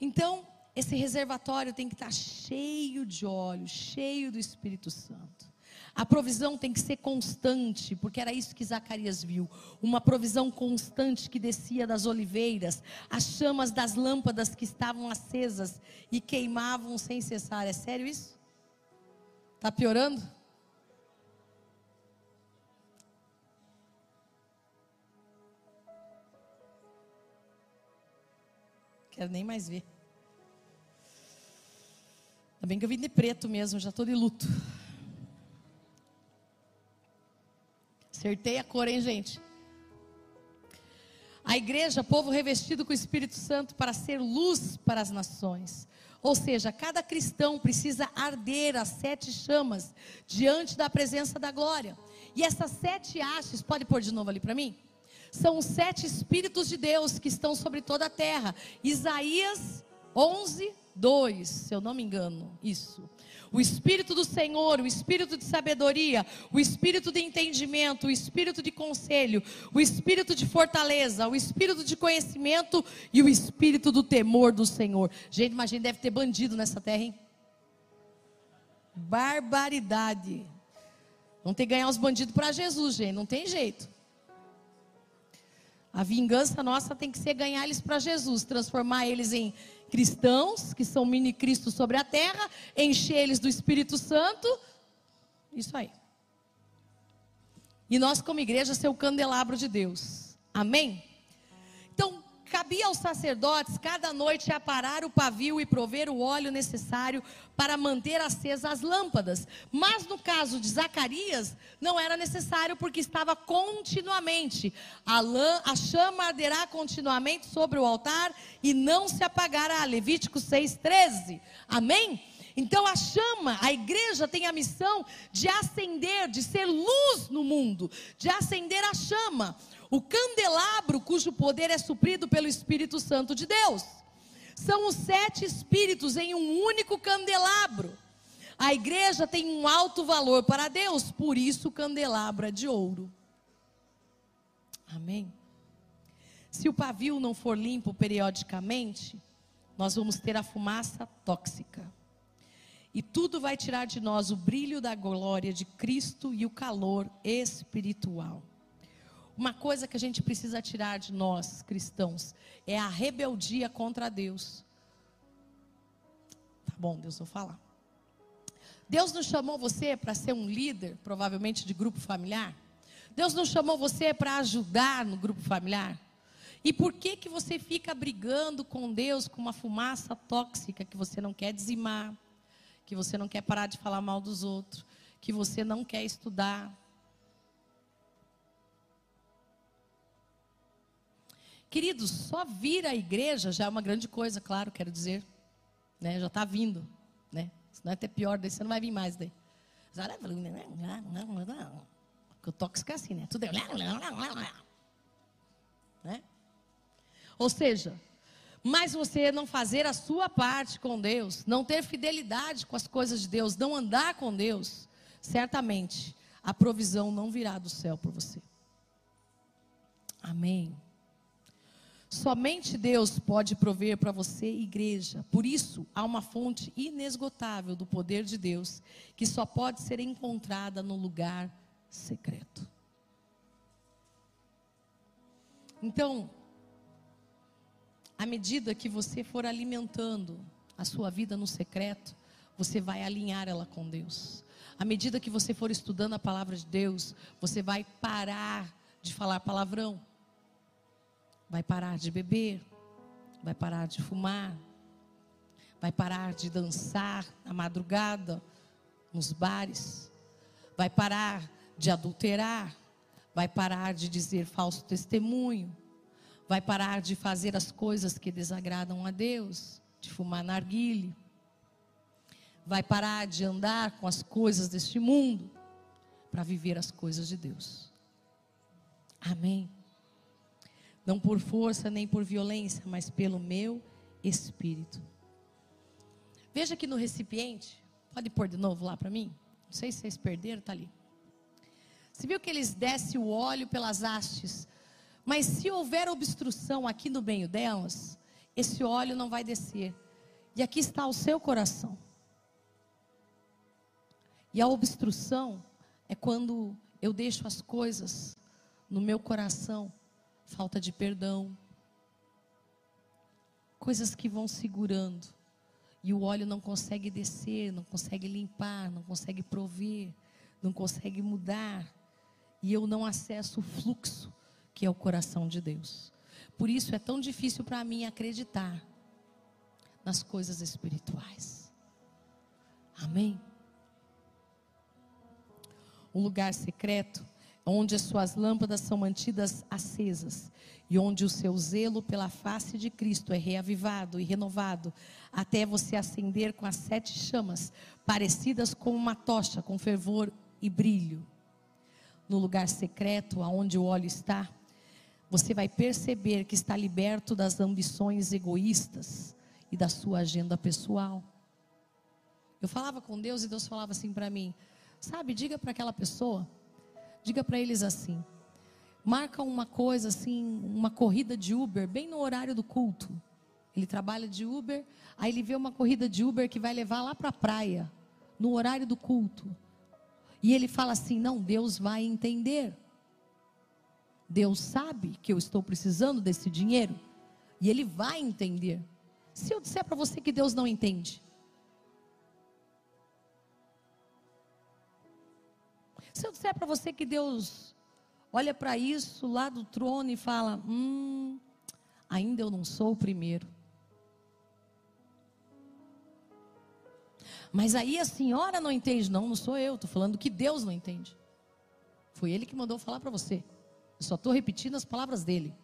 Então, esse reservatório tem que estar cheio de óleo, cheio do Espírito Santo. A provisão tem que ser constante, porque era isso que Zacarias viu. Uma provisão constante que descia das oliveiras, as chamas das lâmpadas que estavam acesas e queimavam sem cessar. É sério isso? Está piorando? Quero nem mais ver. Ainda bem que eu vim de preto mesmo, já estou de luto. Acertei a cor, hein, gente? A igreja, povo revestido com o Espírito Santo para ser luz para as nações. Ou seja, cada cristão precisa arder as sete chamas diante da presença da glória. E essas sete hastes, pode pôr de novo ali para mim? São os sete Espíritos de Deus que estão sobre toda a terra. Isaías 11, 2, se eu não me engano, isso. O Espírito do Senhor, o Espírito de sabedoria, o Espírito de entendimento, o Espírito de conselho, o Espírito de fortaleza, o Espírito de conhecimento e o Espírito do temor do Senhor. Gente, imagina, deve ter bandido nessa terra, hein? Barbaridade. Vão ter que ganhar os bandidos para Jesus, gente, não tem jeito. A vingança nossa tem que ser ganhar eles para Jesus, transformar eles em cristãos, que são mini Cristo sobre a terra, encher eles do Espírito Santo. Isso aí. E nós, como igreja, ser o candelabro de Deus. Amém? Cabia aos sacerdotes cada noite aparar o pavio e prover o óleo necessário para manter acesas as lâmpadas. Mas no caso de Zacarias, não era necessário porque estava continuamente. A, lã, a chama arderá continuamente sobre o altar e não se apagará. Levítico 6,13. Amém? Então a chama, a igreja tem a missão de acender, de ser luz no mundo, de acender a chama o candelabro cujo poder é suprido pelo Espírito Santo de Deus. São os sete espíritos em um único candelabro. A igreja tem um alto valor para Deus, por isso o candelabro é de ouro. Amém. Se o pavio não for limpo periodicamente, nós vamos ter a fumaça tóxica. E tudo vai tirar de nós o brilho da glória de Cristo e o calor espiritual. Uma coisa que a gente precisa tirar de nós, cristãos, é a rebeldia contra Deus. Tá bom, Deus, vou falar. Deus não chamou você para ser um líder, provavelmente de grupo familiar? Deus não chamou você para ajudar no grupo familiar? E por que que você fica brigando com Deus com uma fumaça tóxica que você não quer dizimar, que você não quer parar de falar mal dos outros, que você não quer estudar, Queridos, só vir à igreja já é uma grande coisa, claro, quero dizer. Né? Já está vindo. Né? Se não é até pior, daí você não vai vir mais daí. Porque o tóxico é assim, né? Tudo é... Né? Ou seja, mas você não fazer a sua parte com Deus, não ter fidelidade com as coisas de Deus, não andar com Deus, certamente a provisão não virá do céu por você. Amém. Somente Deus pode prover para você, igreja. Por isso, há uma fonte inesgotável do poder de Deus, que só pode ser encontrada no lugar secreto. Então, à medida que você for alimentando a sua vida no secreto, você vai alinhar ela com Deus. À medida que você for estudando a palavra de Deus, você vai parar de falar palavrão, vai parar de beber, vai parar de fumar, vai parar de dançar à madrugada nos bares, vai parar de adulterar, vai parar de dizer falso testemunho, vai parar de fazer as coisas que desagradam a Deus, de fumar narguile, vai parar de andar com as coisas deste mundo para viver as coisas de Deus. Amém. Não por força nem por violência, mas pelo meu espírito. Veja que no recipiente, pode pôr de novo lá para mim? Não sei se vocês perderam, está ali. Você viu que eles descem o óleo pelas hastes, mas se houver obstrução aqui no meio delas, esse óleo não vai descer. E aqui está o seu coração. E a obstrução é quando eu deixo as coisas no meu coração, falta de perdão, coisas que vão segurando, e o óleo não consegue descer, não consegue limpar, não consegue prover, não consegue mudar, e eu não acesso o fluxo que é o coração de Deus. Por isso é tão difícil para mim acreditar nas coisas espirituais. Amém? um lugar secreto, onde as suas lâmpadas são mantidas acesas e onde o seu zelo pela face de Cristo é reavivado e renovado, até você acender com as sete chamas, parecidas com uma tocha, com fervor e brilho. No lugar secreto, aonde o óleo está, você vai perceber que está liberto das ambições egoístas e da sua agenda pessoal. Eu falava com Deus e Deus falava assim para mim: Sabe, diga para aquela pessoa, diga para eles assim: marca uma coisa assim, uma corrida de Uber bem no horário do culto. Ele trabalha de Uber, aí ele vê uma corrida de Uber que vai levar lá para a praia, no horário do culto. E ele fala assim: não, Deus vai entender. Deus sabe que eu estou precisando desse dinheiro. E ele vai entender. Se eu disser para você que Deus não entende, Se eu disser para você que Deus olha para isso lá do trono e fala: Hum, ainda eu não sou o primeiro. Mas aí a senhora não entende. Não, não sou eu. Estou falando que Deus não entende. Foi Ele que mandou falar para você. Eu só estou repetindo as palavras dele.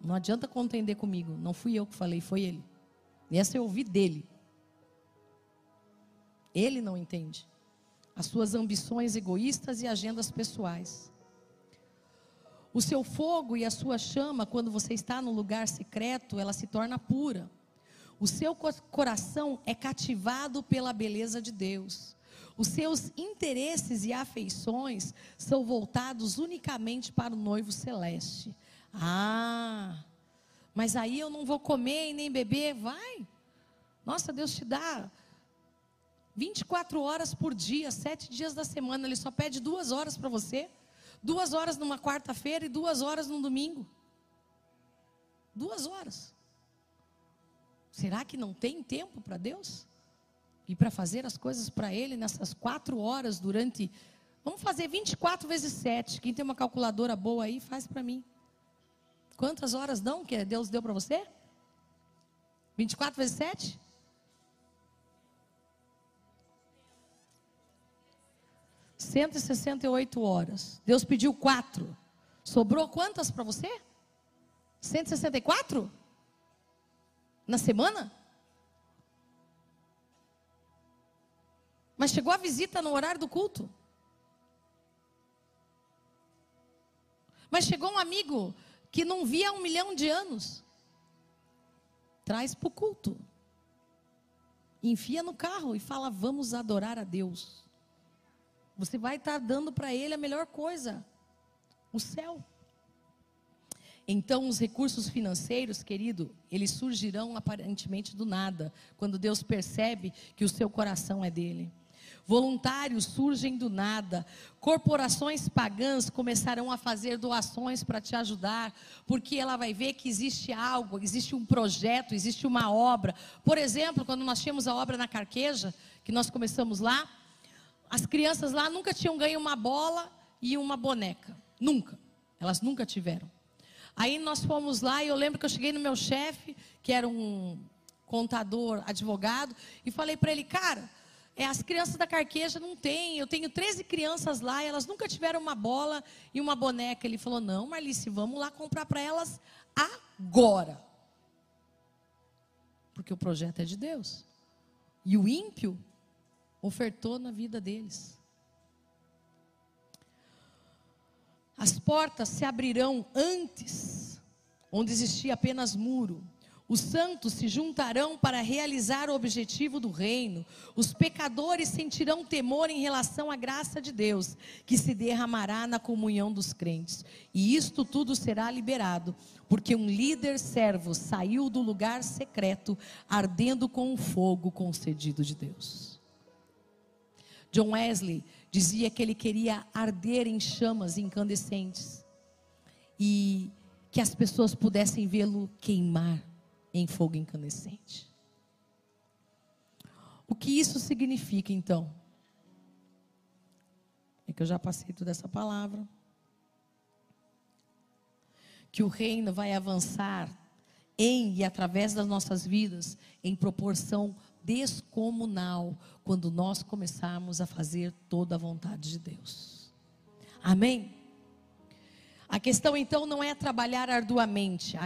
Não adianta contender comigo. Não fui eu que falei, foi Ele. E essa eu ouvi dele. Ele não entende as suas ambições egoístas e agendas pessoais. O seu fogo e a sua chama, quando você está no lugar secreto, ela se torna pura. O seu coração é cativado pela beleza de Deus. Os seus interesses e afeições são voltados unicamente para o noivo celeste. Ah, mas aí eu não vou comer e nem beber. Vai. Nossa, Deus te dá 24 horas por dia, sete dias da semana. Ele só pede duas horas para você. Duas horas numa quarta-feira e duas horas num domingo. Duas horas. Será que não tem tempo para Deus? E para fazer as coisas para Ele nessas quatro horas durante. Vamos fazer 24 vezes 7. Quem tem uma calculadora boa aí, faz para mim. Quantas horas dão que Deus deu para você? 24 vezes 7? 168 horas. Deus pediu quatro. Sobrou quantas para você? 164? Na semana? Mas chegou a visita no horário do culto. Mas chegou um amigo que não via há um milhão de anos. Traz para o culto. Enfia no carro e fala: Vamos adorar a Deus. Você vai estar dando para ele a melhor coisa: o céu. Então, os recursos financeiros, querido, eles surgirão aparentemente do nada, quando Deus percebe que o seu coração é dele. Voluntários surgem do nada. Corporações pagãs começarão a fazer doações para te ajudar, porque ela vai ver que existe algo, existe um projeto, existe uma obra. Por exemplo, quando nós tínhamos a obra na Carqueja, que nós começamos lá, as crianças lá nunca tinham ganho uma bola e uma boneca. Nunca. Elas nunca tiveram. Aí nós fomos lá e eu lembro que eu cheguei no meu chefe, que era um contador, advogado, e falei para ele, cara, é, as crianças da carqueja não têm. Eu tenho 13 crianças lá e elas nunca tiveram uma bola e uma boneca. Ele falou: Não, Marlice, vamos lá comprar para elas agora. Porque o projeto é de Deus. E o ímpio ofertou na vida deles. As portas se abrirão antes, onde existia apenas muro. Os santos se juntarão para realizar o objetivo do reino. Os pecadores sentirão temor em relação à graça de Deus, que se derramará na comunhão dos crentes. E isto tudo será liberado, porque um líder servo saiu do lugar secreto, ardendo com o fogo concedido de Deus. John Wesley dizia que ele queria arder em chamas incandescentes e que as pessoas pudessem vê-lo queimar em fogo incandescente. O que isso significa então? É que eu já passei toda essa palavra. Que o reino vai avançar em e através das nossas vidas em proporção descomunal quando nós começarmos a fazer toda a vontade de Deus. Amém? A questão então não é trabalhar arduamente,